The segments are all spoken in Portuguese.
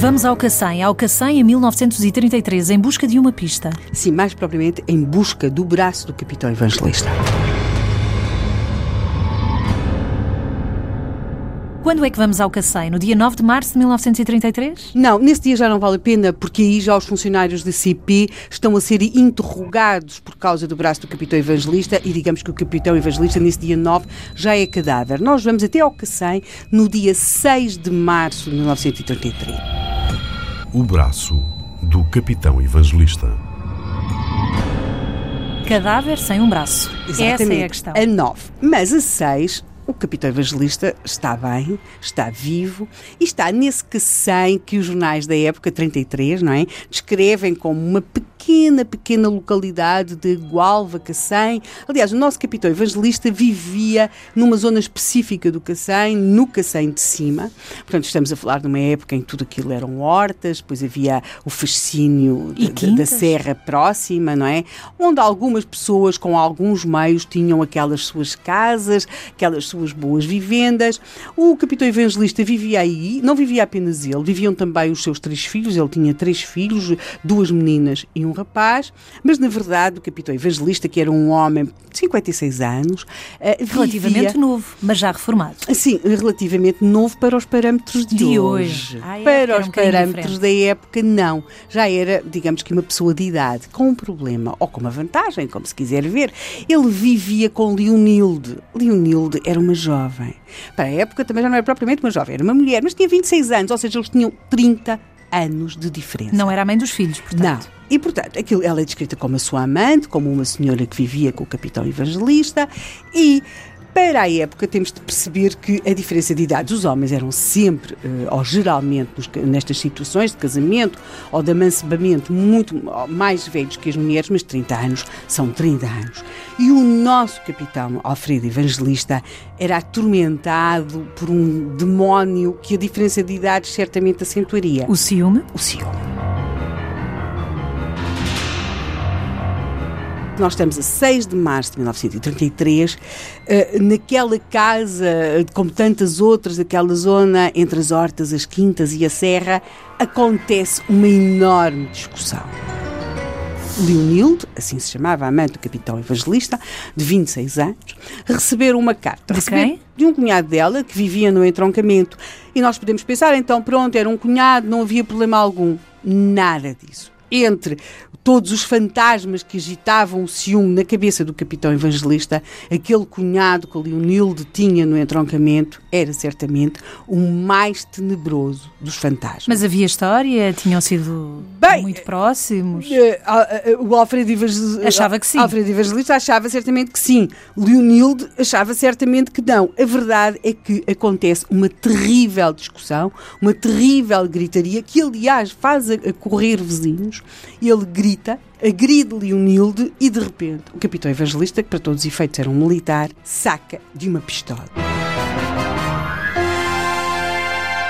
Vamos ao Cacém, ao Cacém em 1933, em busca de uma pista. Sim, mais propriamente em busca do braço do capitão evangelista. Quando é que vamos ao Cacém? No dia 9 de março de 1933? Não, nesse dia já não vale a pena, porque aí já os funcionários da CP estão a ser interrogados por causa do braço do capitão evangelista e digamos que o capitão evangelista nesse dia 9 já é cadáver. Nós vamos até ao Cacém no dia 6 de março de 1933. O braço do capitão evangelista. Cadáver sem um braço. Exatamente. Essa é a questão. A 9. Mas a 6 o capitão evangelista está bem, está vivo e está nesse que 100 que os jornais da época 33, não é? Descrevem como uma pequena, pequena localidade de Gualva, Cacém. Aliás, o nosso capitão evangelista vivia numa zona específica do Cacém, no Cacém de cima. Portanto, estamos a falar de uma época em que tudo aquilo eram hortas, depois havia o fascínio da serra próxima, não é? Onde algumas pessoas com alguns meios tinham aquelas suas casas, aquelas suas boas vivendas. O capitão evangelista vivia aí, não vivia apenas ele, viviam também os seus três filhos, ele tinha três filhos, duas meninas e um rapaz, mas na verdade o capitão evangelista, que era um homem de 56 anos, uh, relativamente vivia... novo, mas já reformado. Sim, relativamente novo para os parâmetros de, de hoje. hoje. Ah, é, para os um parâmetros da época, não. Já era, digamos que uma pessoa de idade, com um problema ou com uma vantagem, como se quiser ver. Ele vivia com Leonilde. Leonilde era uma jovem. Para a época também já não era propriamente uma jovem, era uma mulher, mas tinha 26 anos, ou seja, eles tinham 30 anos de diferença. Não era a mãe dos filhos, portanto. Não. E, portanto, aquilo, ela é descrita como a sua amante, como uma senhora que vivia com o capitão evangelista e para a época, temos de perceber que a diferença de idade dos homens eram sempre, eh, ou geralmente, nestas situações de casamento ou de amancebamento, muito mais velhos que as mulheres, mas 30 anos são 30 anos. E o nosso capitão, Alfredo Evangelista, era atormentado por um demónio que a diferença de idades certamente acentuaria. O ciúme? O ciúme. Nós estamos a 6 de março de 1933, eh, naquela casa, como tantas outras, daquela zona entre as hortas, as quintas e a serra, acontece uma enorme discussão. Leonilde, assim se chamava a amante do capitão evangelista, de 26 anos, receberam uma carta. De quem? De um cunhado dela que vivia no entroncamento. E nós podemos pensar, então, pronto, era um cunhado, não havia problema algum. Nada disso entre todos os fantasmas que agitavam o ciúme na cabeça do capitão evangelista, aquele cunhado que Leonilde tinha no entroncamento era certamente o mais tenebroso dos fantasmas. Mas havia história? Tinham sido Bem, muito próximos? Uh, o Alfredo Evangelista achava que sim. Alfredo Evangelista achava certamente que sim. Leonilde achava certamente que não. A verdade é que acontece uma terrível discussão, uma terrível gritaria, que aliás faz a correr vizinhos. Ele grita agride Leonilde e, de repente, o capitão evangelista, que para todos os efeitos era um militar, saca de uma pistola.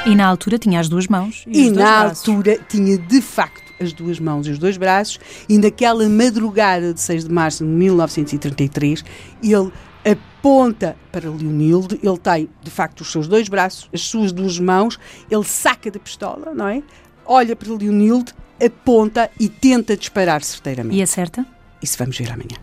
E na altura tinha as duas mãos e, e na braços. altura tinha de facto as duas mãos e os dois braços e naquela madrugada de 6 de março de 1933 ele aponta para Leonilde, ele tem de facto os seus dois braços, as suas duas mãos, ele saca da pistola, não é? Olha para Leonilde, aponta e tenta disparar certeiramente. E acerta? Isso vamos ver amanhã.